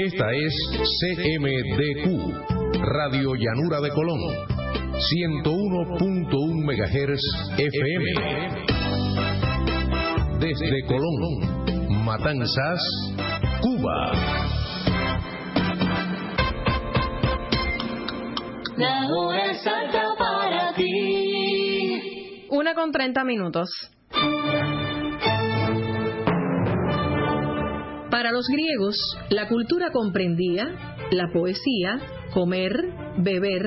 Esta es CMDQ, Radio Llanura de Colón, 101.1 MHz FM. Desde Colón, Matanzas, Cuba. La hora es alta para ti. Una con 30 minutos. Para los griegos, la cultura comprendía la poesía, comer, beber,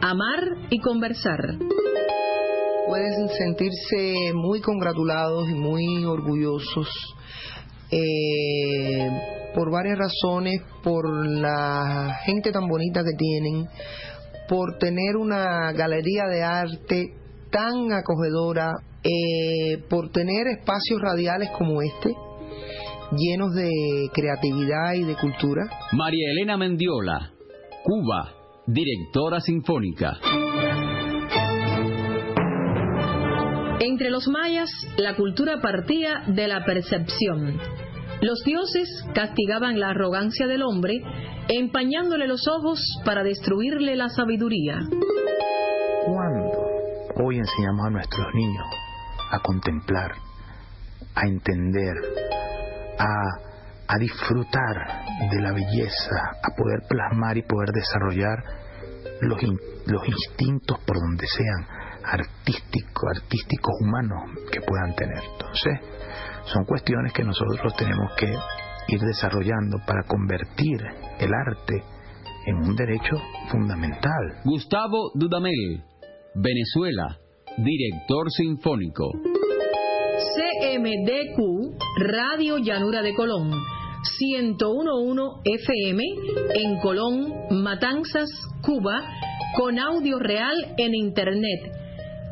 amar y conversar. Pueden sentirse muy congratulados y muy orgullosos eh, por varias razones, por la gente tan bonita que tienen, por tener una galería de arte tan acogedora, eh, por tener espacios radiales como este, llenos de creatividad y de cultura. María Elena Mendiola, Cuba, directora sinfónica. Entre los mayas, la cultura partía de la percepción. Los dioses castigaban la arrogancia del hombre, empañándole los ojos para destruirle la sabiduría. ¿Cuándo hoy enseñamos a nuestros niños a contemplar, a entender, a, disfrutar de la belleza, a poder plasmar y poder desarrollar los, los instintos por donde sean, artísticos, artísticos humanos que puedan tener. Entonces, son cuestiones que nosotros tenemos que ir desarrollando para convertir el arte en un derecho fundamental. Gustavo Dudamel, Venezuela, director sinfónico. CMDQ, Radio Llanura de Colón, 101.1 FM en Colón, Matanzas, Cuba, con audio real en Internet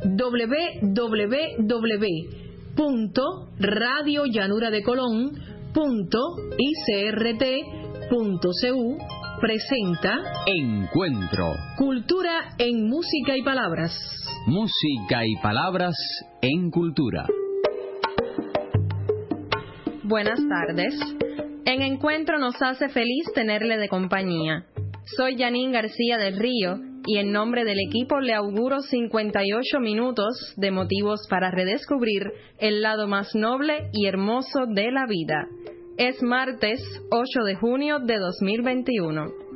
www.radiollanuradecolón.icrt.cu presenta Encuentro. Cultura en Música y Palabras. Música y palabras en cultura. Buenas tardes. En Encuentro nos hace feliz tenerle de compañía. Soy Janine García del Río y en nombre del equipo le auguro 58 minutos de motivos para redescubrir el lado más noble y hermoso de la vida. Es martes 8 de junio de 2021.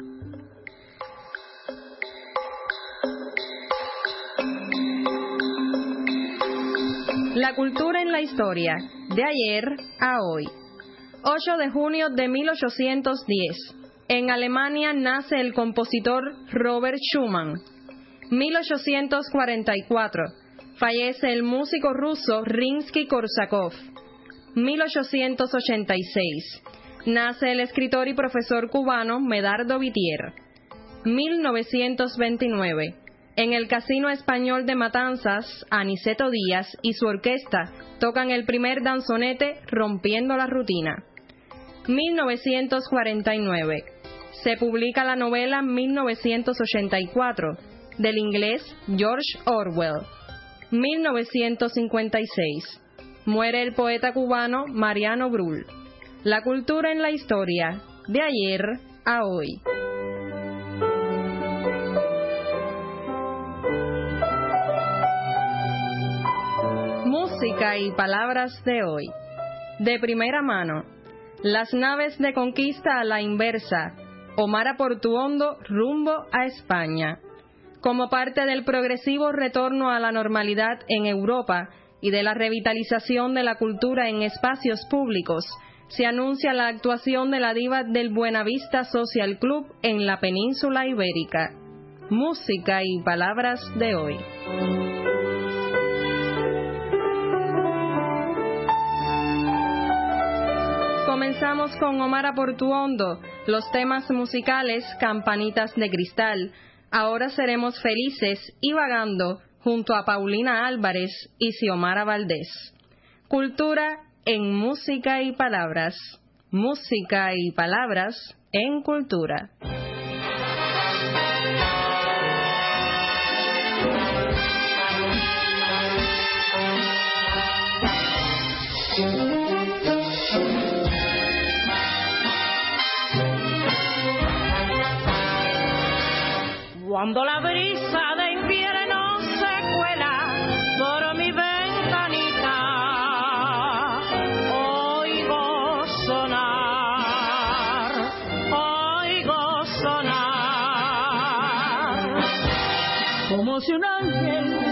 La cultura en la historia, de ayer a hoy. 8 de junio de 1810. En Alemania nace el compositor Robert Schumann. 1844. Fallece el músico ruso Rinsky-Korsakov. 1886. Nace el escritor y profesor cubano Medardo Vitier. 1929. En el Casino Español de Matanzas, Aniceto Díaz y su orquesta tocan el primer danzonete Rompiendo la Rutina. 1949. Se publica la novela 1984 del inglés George Orwell. 1956. Muere el poeta cubano Mariano Brull. La cultura en la historia, de ayer a hoy. Música y palabras de hoy. De primera mano, las naves de conquista a la inversa, Omar a Portuondo rumbo a España. Como parte del progresivo retorno a la normalidad en Europa y de la revitalización de la cultura en espacios públicos, se anuncia la actuación de la diva del Buenavista Social Club en la península ibérica. Música y palabras de hoy. Comenzamos con Omar Portuondo, los temas musicales Campanitas de Cristal. Ahora seremos felices y vagando junto a Paulina Álvarez y Xiomara Valdés. Cultura en música y palabras. Música y palabras en cultura. Cuando la brisa de invierno se cuela por mi ventanita, oigo sonar, oigo sonar, como si un ángel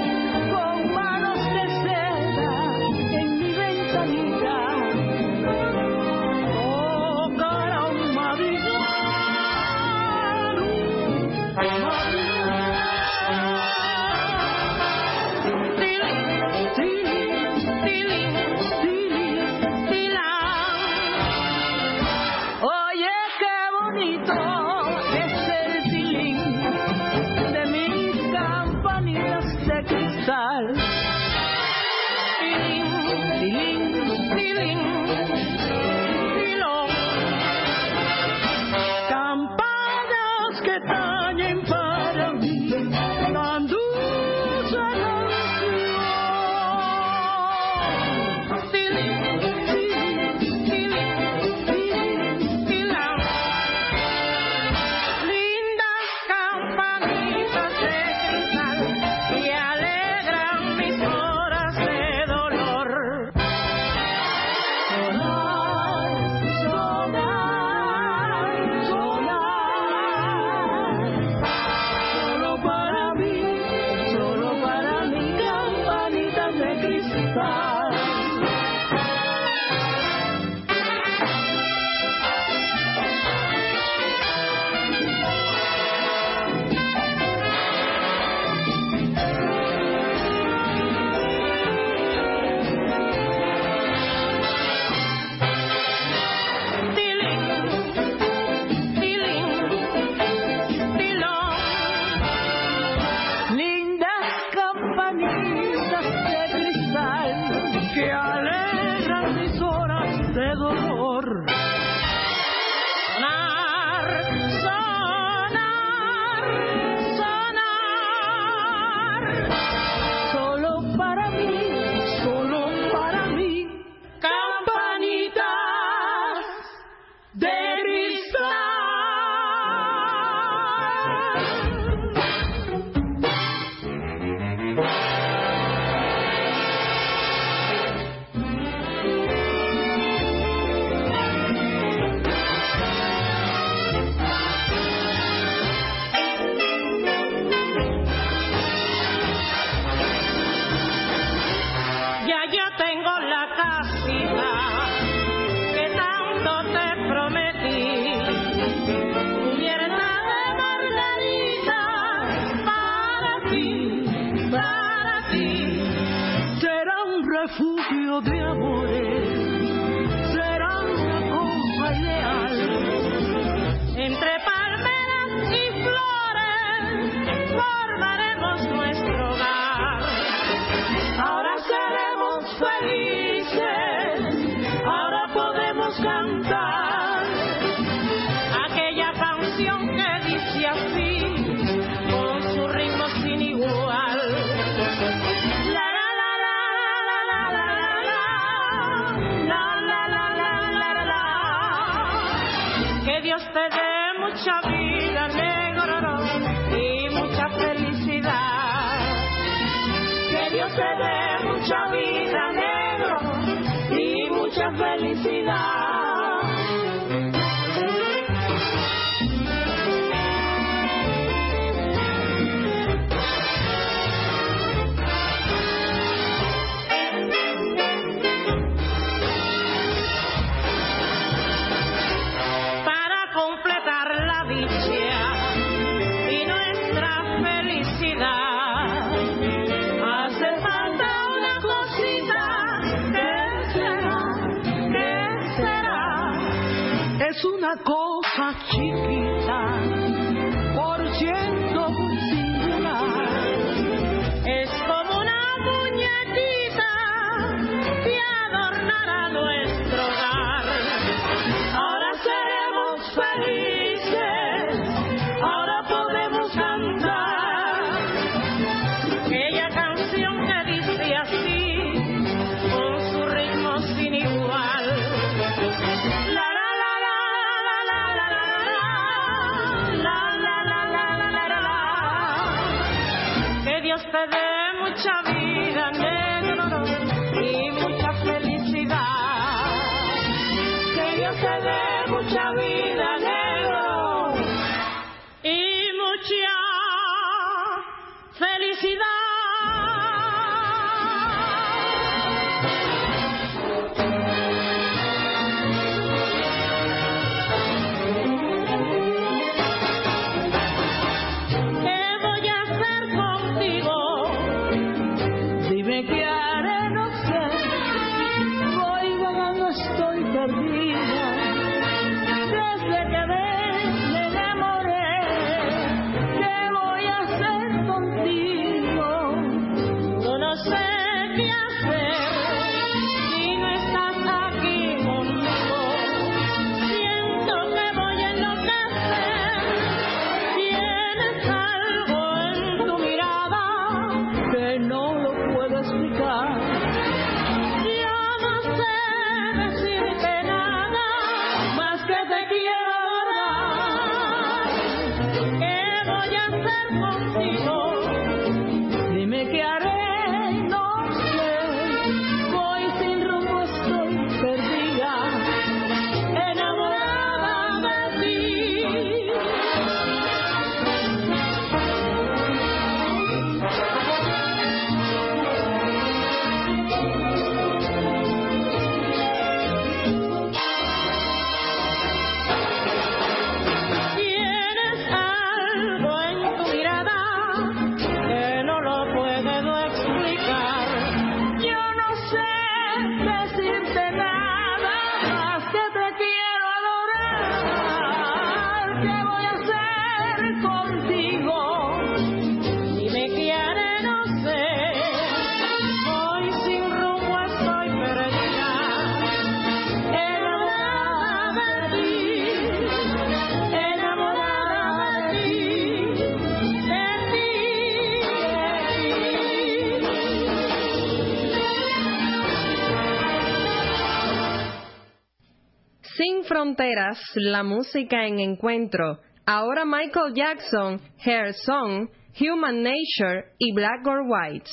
fronteras, la música en encuentro. Ahora Michael Jackson, Hair Song, Human Nature y Black or White.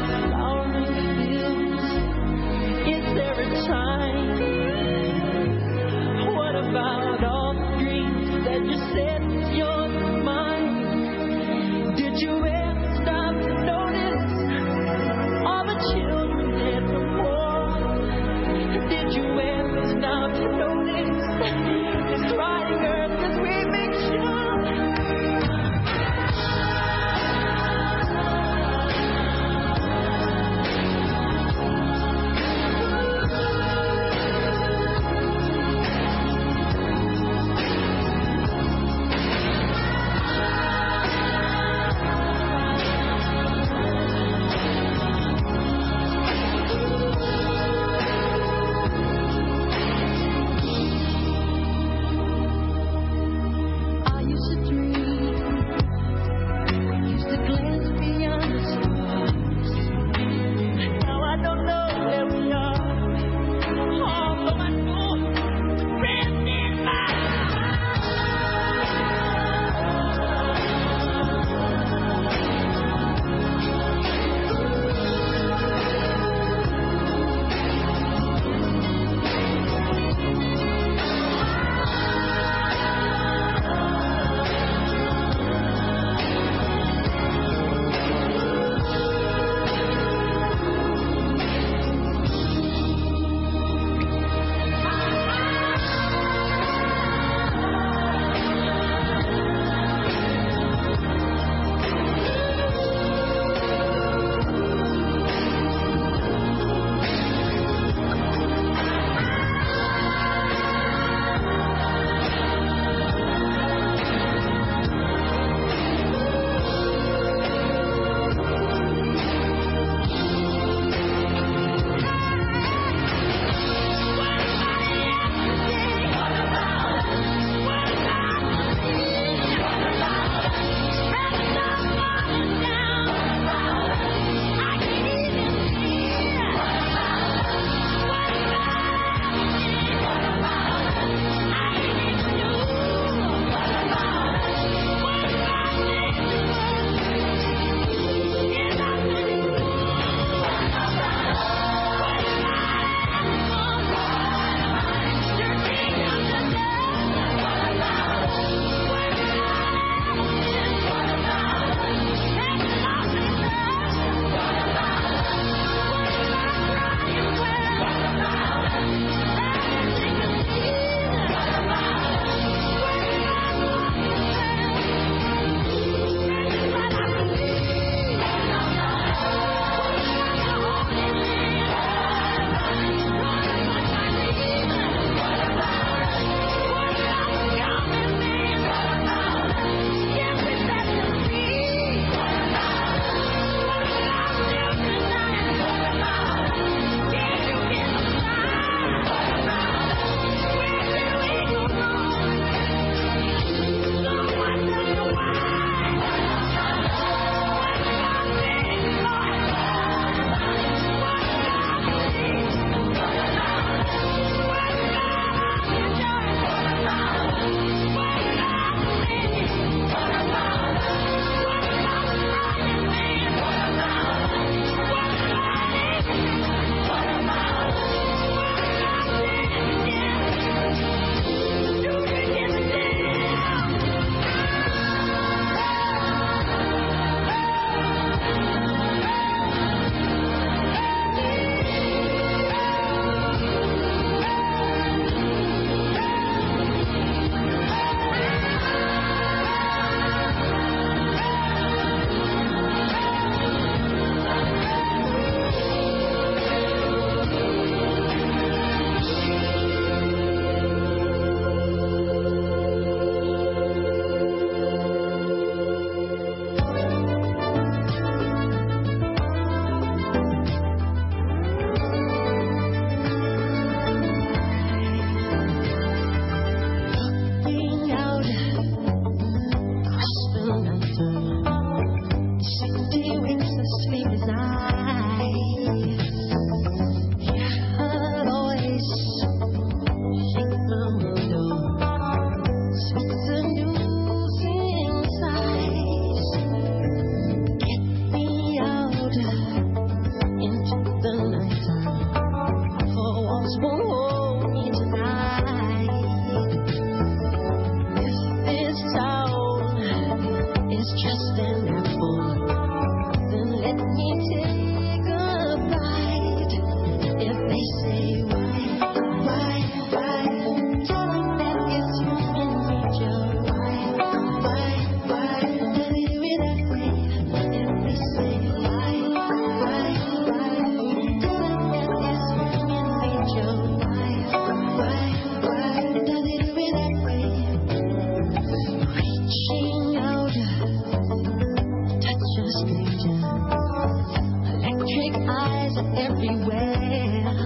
Lord. eyes are everywhere.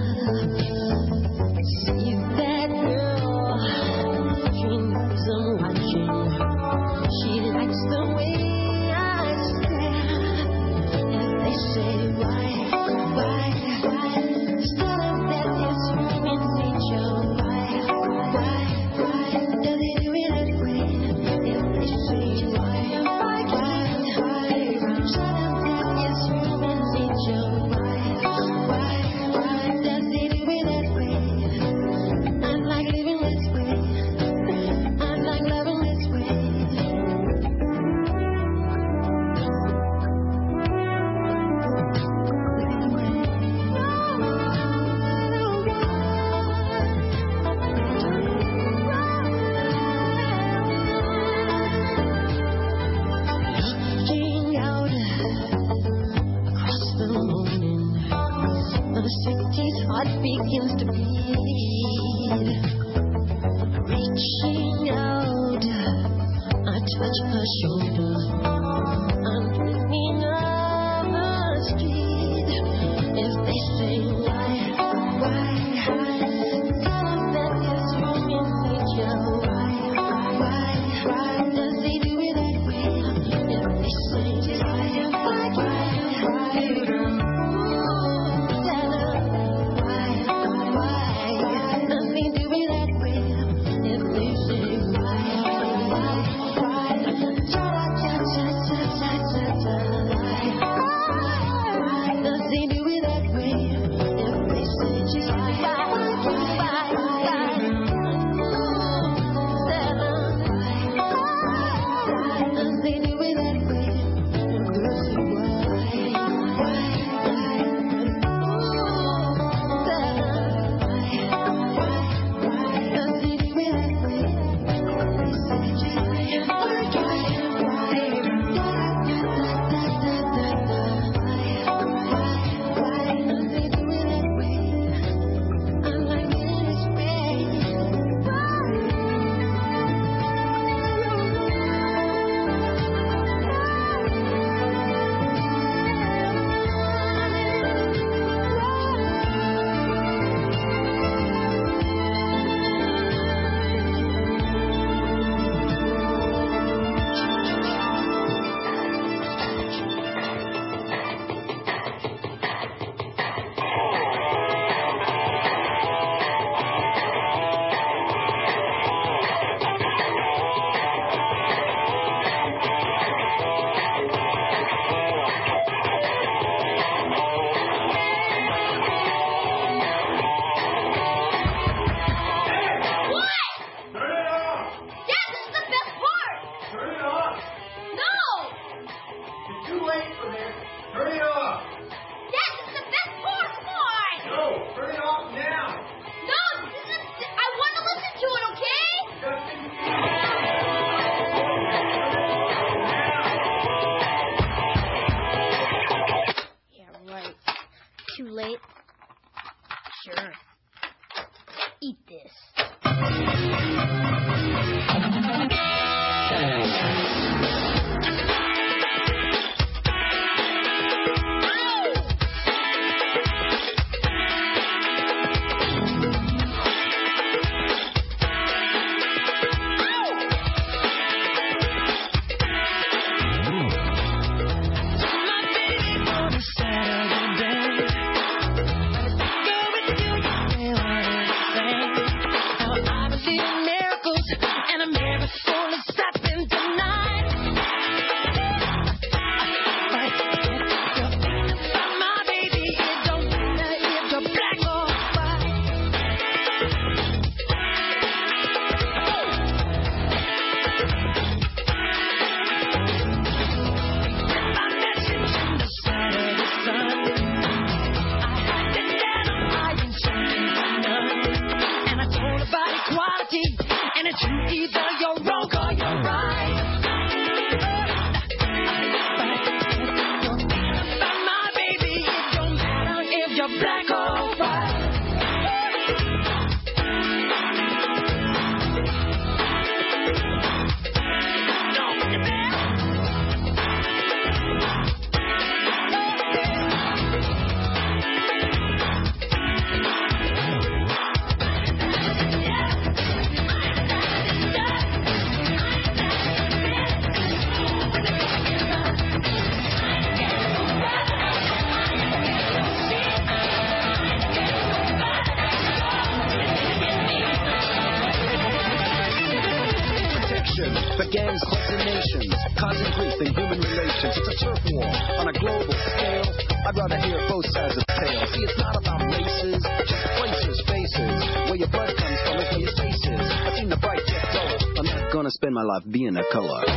Acala.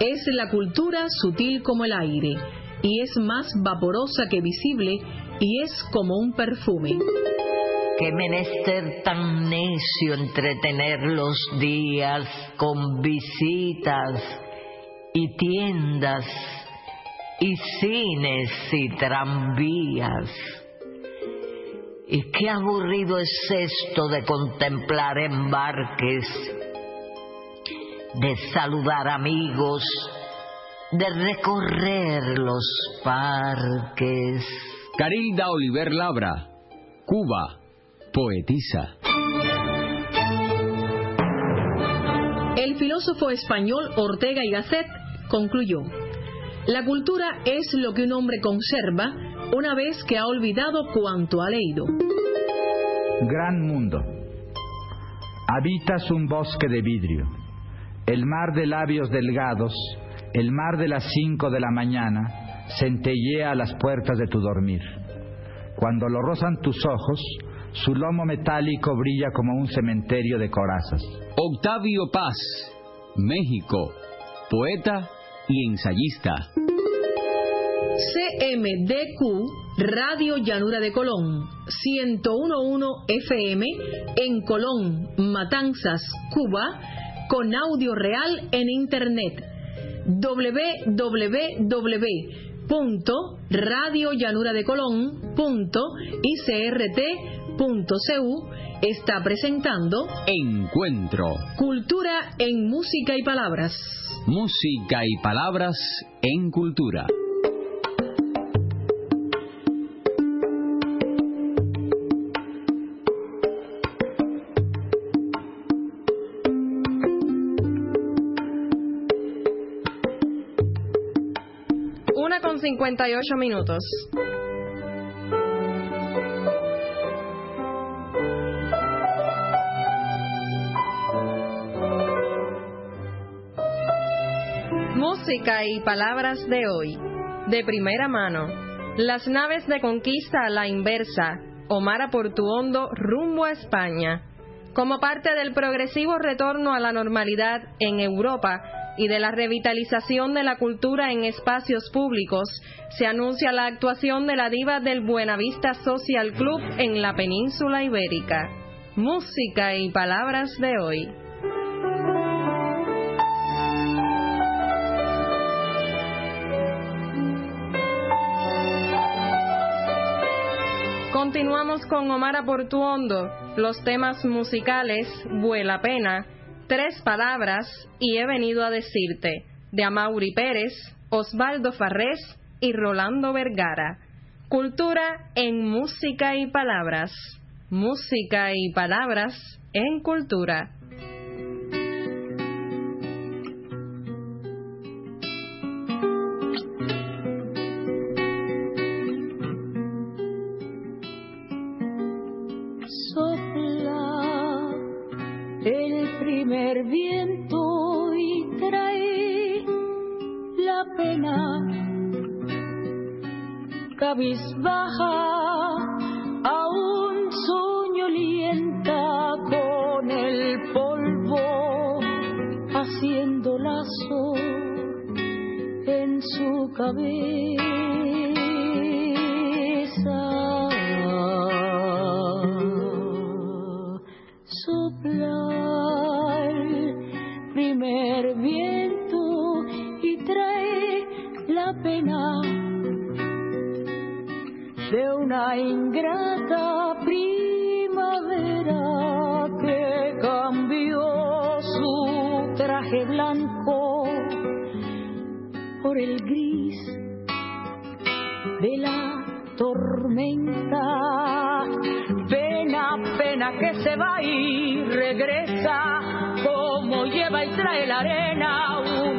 Es la cultura sutil como el aire, y es más vaporosa que visible, y es como un perfume. Qué menester tan necio entretener los días con visitas y tiendas y cines y tranvías. Y qué aburrido es esto de contemplar embarques, de saludar amigos, de recorrer los parques. Carilda Oliver Labra, Cuba, poetisa. El filósofo español Ortega y Gasset concluyó, la cultura es lo que un hombre conserva una vez que ha olvidado cuanto ha leído. Gran mundo. Habitas un bosque de vidrio, el mar de labios delgados, el mar de las cinco de la mañana, centellea a las puertas de tu dormir. Cuando lo rozan tus ojos, su lomo metálico brilla como un cementerio de corazas. Octavio Paz, México, poeta y ensayista. CMDQ Radio Llanura de Colón, 1011 FM en Colón, Matanzas, Cuba, con audio real en Internet www.radiollanuradecolón.icrt.cu está presentando Encuentro. Cultura en Música y Palabras. Música y palabras en cultura. 58 minutos. Música y palabras de hoy. De primera mano. Las naves de conquista a la inversa. Omar Portuondo rumbo a España. Como parte del progresivo retorno a la normalidad en Europa y de la revitalización de la cultura en espacios públicos, se anuncia la actuación de la diva del Buenavista Social Club en la península ibérica. Música y palabras de hoy. Continuamos con Omar Portuondo, los temas musicales Vuela Pena, Tres Palabras y He venido a decirte, de Amaury Pérez, Osvaldo Farrés y Rolando Vergara. Cultura en música y palabras. Música y palabras en cultura.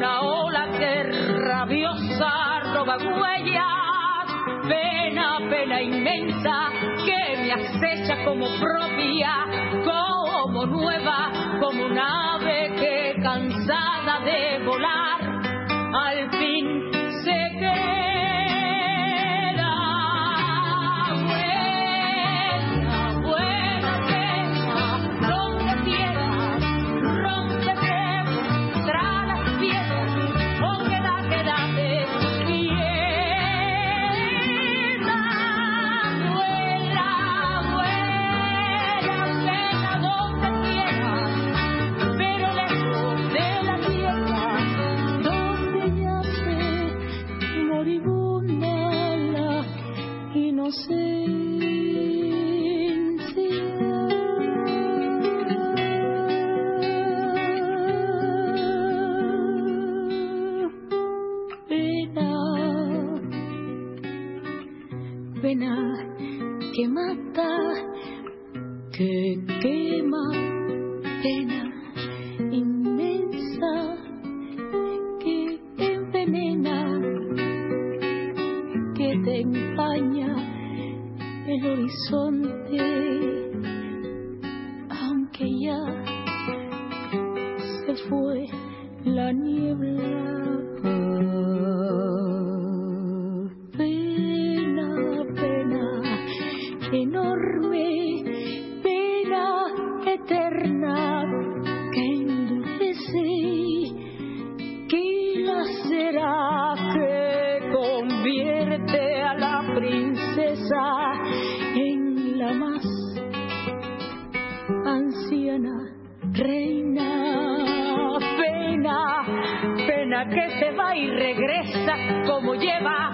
Una ola que rabiosa roba huellas. Pena, pena inmensa que me acecha como propia, como nueva, como un ave que cansada de volar, al fin quema pena inmensa que te envenena, que te empaña el horizonte, aunque ya se fue la niebla. que se va y regresa como lleva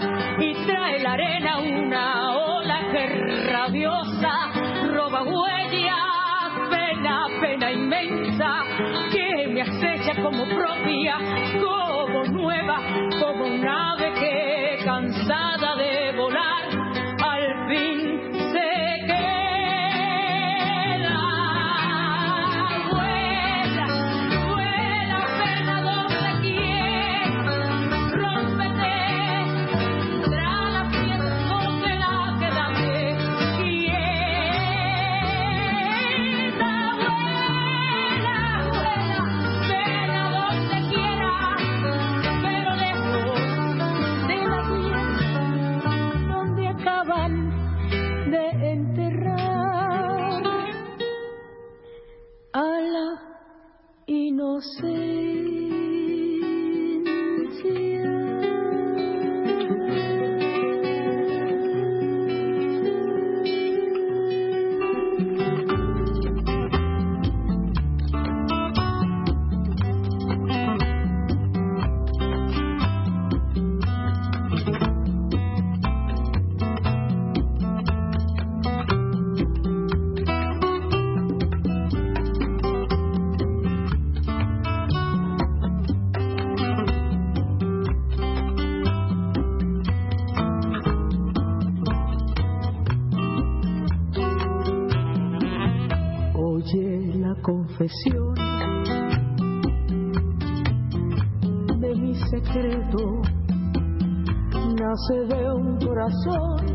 错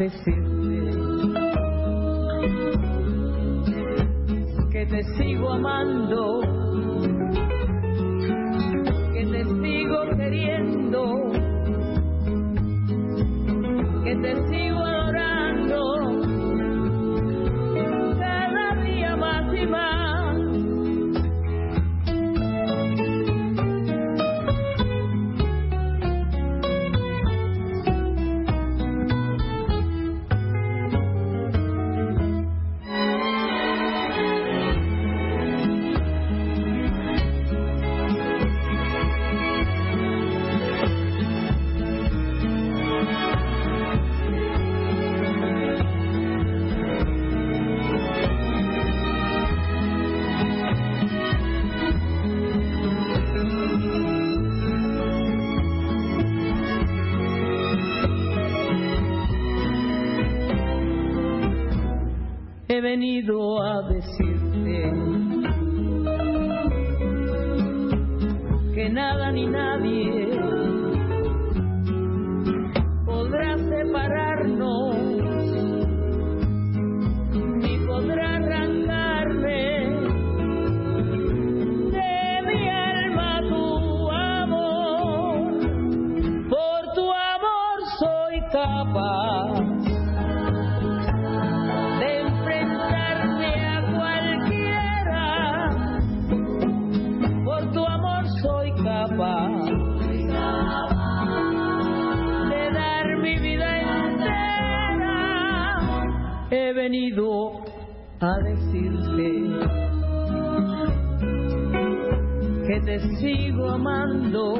a a decirte que te sigo amando,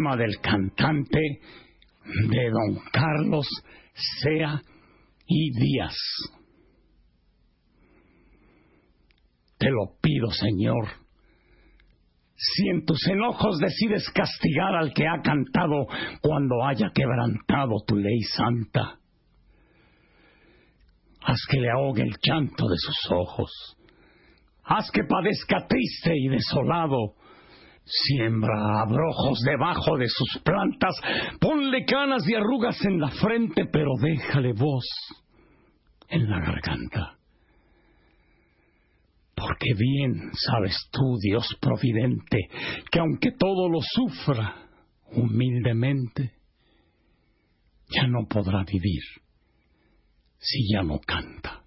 Del cantante de don Carlos Sea y Díaz. Te lo pido, Señor. Si en tus enojos decides castigar al que ha cantado cuando haya quebrantado tu ley santa, haz que le ahogue el llanto de sus ojos, haz que padezca triste y desolado, siembra abrojos debajo de sus plantas, ponle canas y arrugas en la frente, pero déjale voz en la garganta. Porque bien sabes tú, Dios providente, que aunque todo lo sufra humildemente, ya no podrá vivir si ya no canta.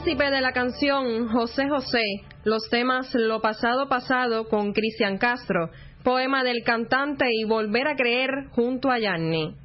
Príncipe de la canción, José José, los temas Lo pasado pasado con Cristian Castro, poema del cantante y Volver a creer junto a Yanni.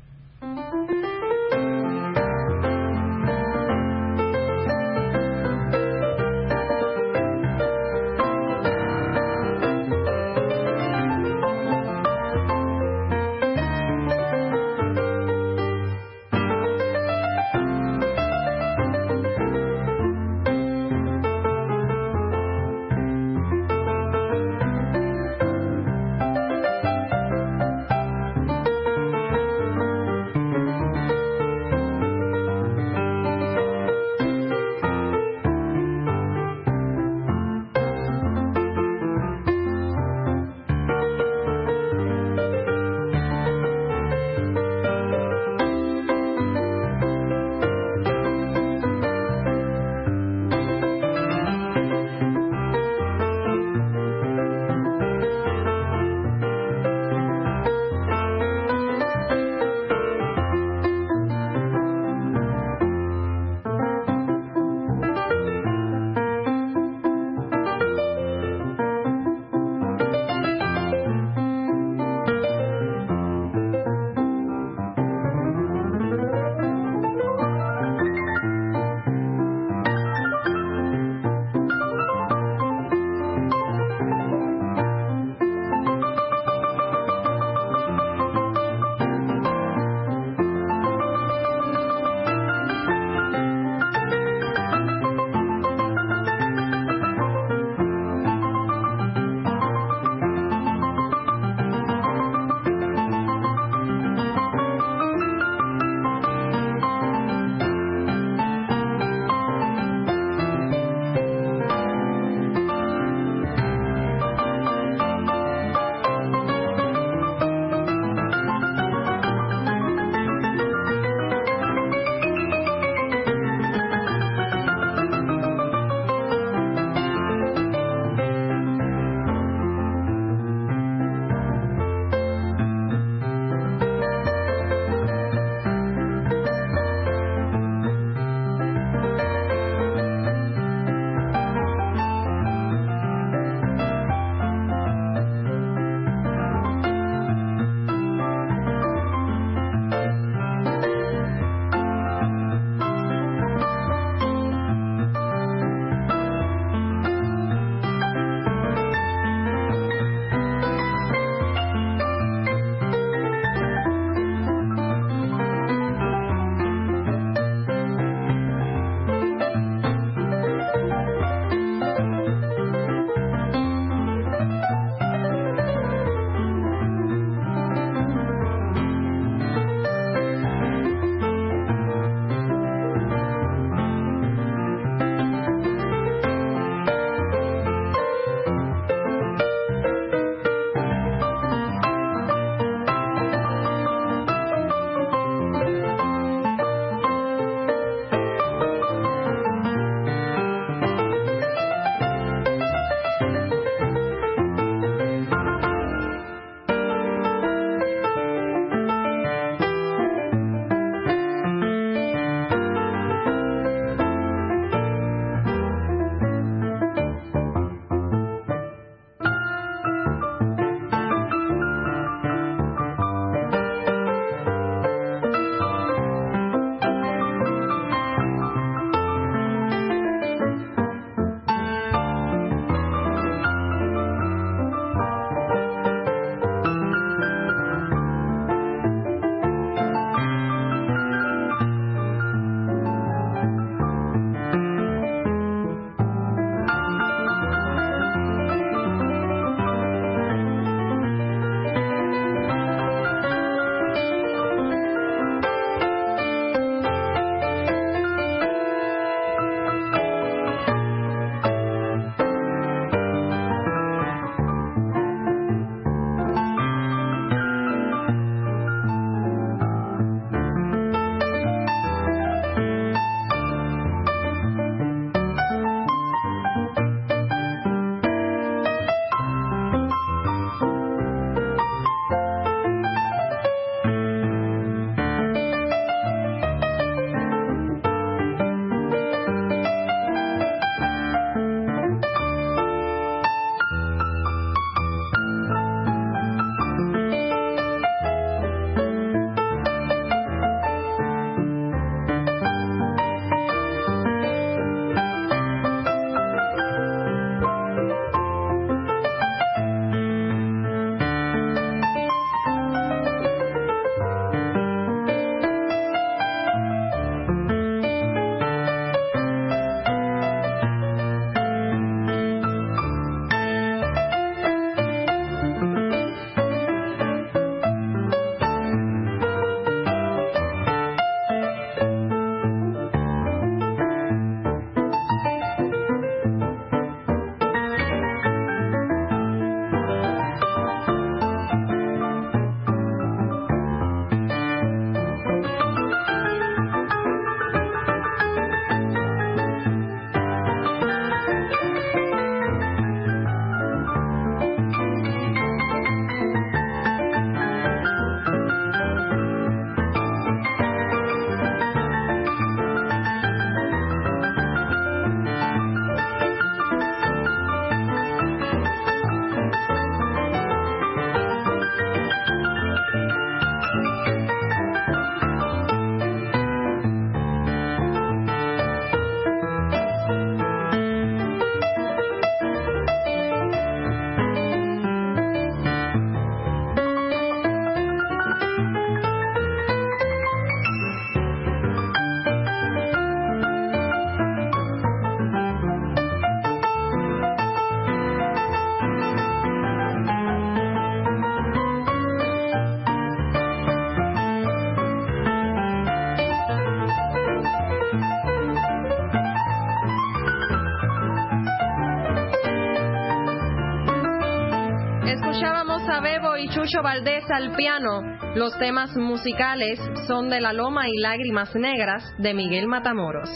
Chucho Valdés al piano. Los temas musicales son de La Loma y Lágrimas Negras de Miguel Matamoros.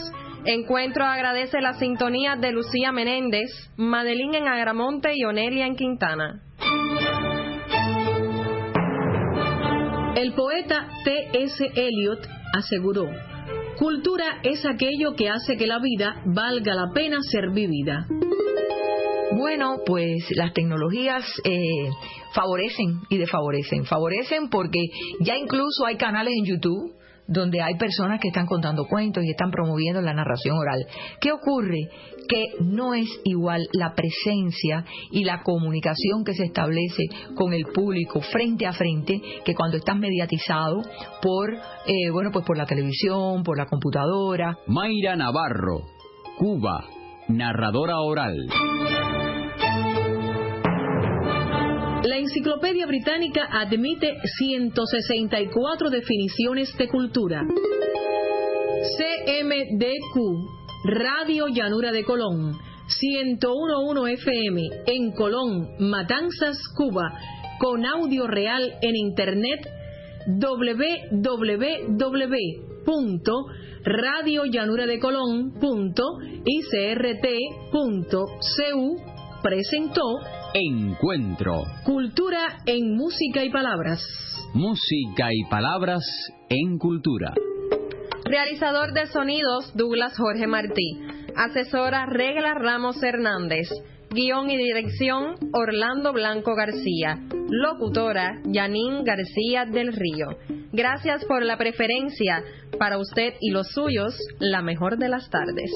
Encuentro agradece la sintonía de Lucía Menéndez, Madeline en Agramonte y Onelia en Quintana. El poeta T.S. Eliot aseguró, cultura es aquello que hace que la vida valga la pena ser vivida. Bueno, pues las tecnologías eh, favorecen y desfavorecen. Favorecen porque ya incluso hay canales en YouTube donde hay personas que están contando cuentos y están promoviendo la narración oral. ¿Qué ocurre? Que no es igual la presencia y la comunicación que se establece con el público frente a frente que cuando estás mediatizado por, eh, bueno, pues por la televisión, por la computadora. Mayra Navarro, Cuba, narradora oral. La Enciclopedia Británica admite 164 definiciones de cultura. CMDQ, Radio Llanura de Colón, 101.1 FM en Colón, Matanzas, Cuba, con audio real en Internet www.radiollanuradecolón.icrt.cu presentó Encuentro. Cultura en Música y Palabras. Música y palabras en cultura. Realizador de sonidos Douglas Jorge Martí. Asesora Regla Ramos Hernández. Guión y dirección Orlando Blanco García. Locutora Yanín García del Río. Gracias por la preferencia. Para usted y los suyos, la mejor de las tardes.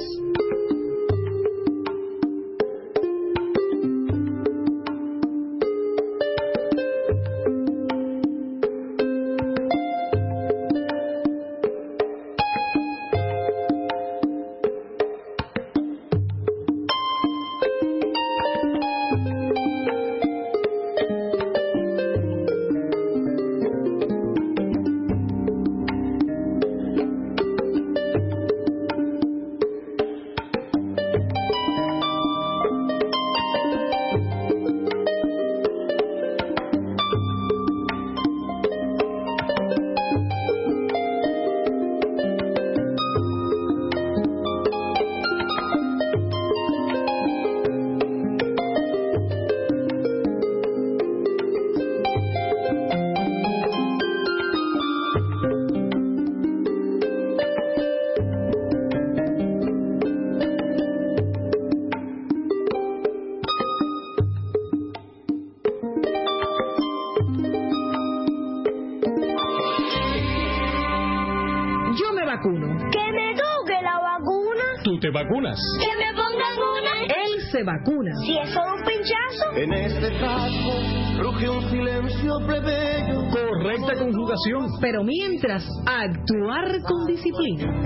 Mientras, actuar con disciplina.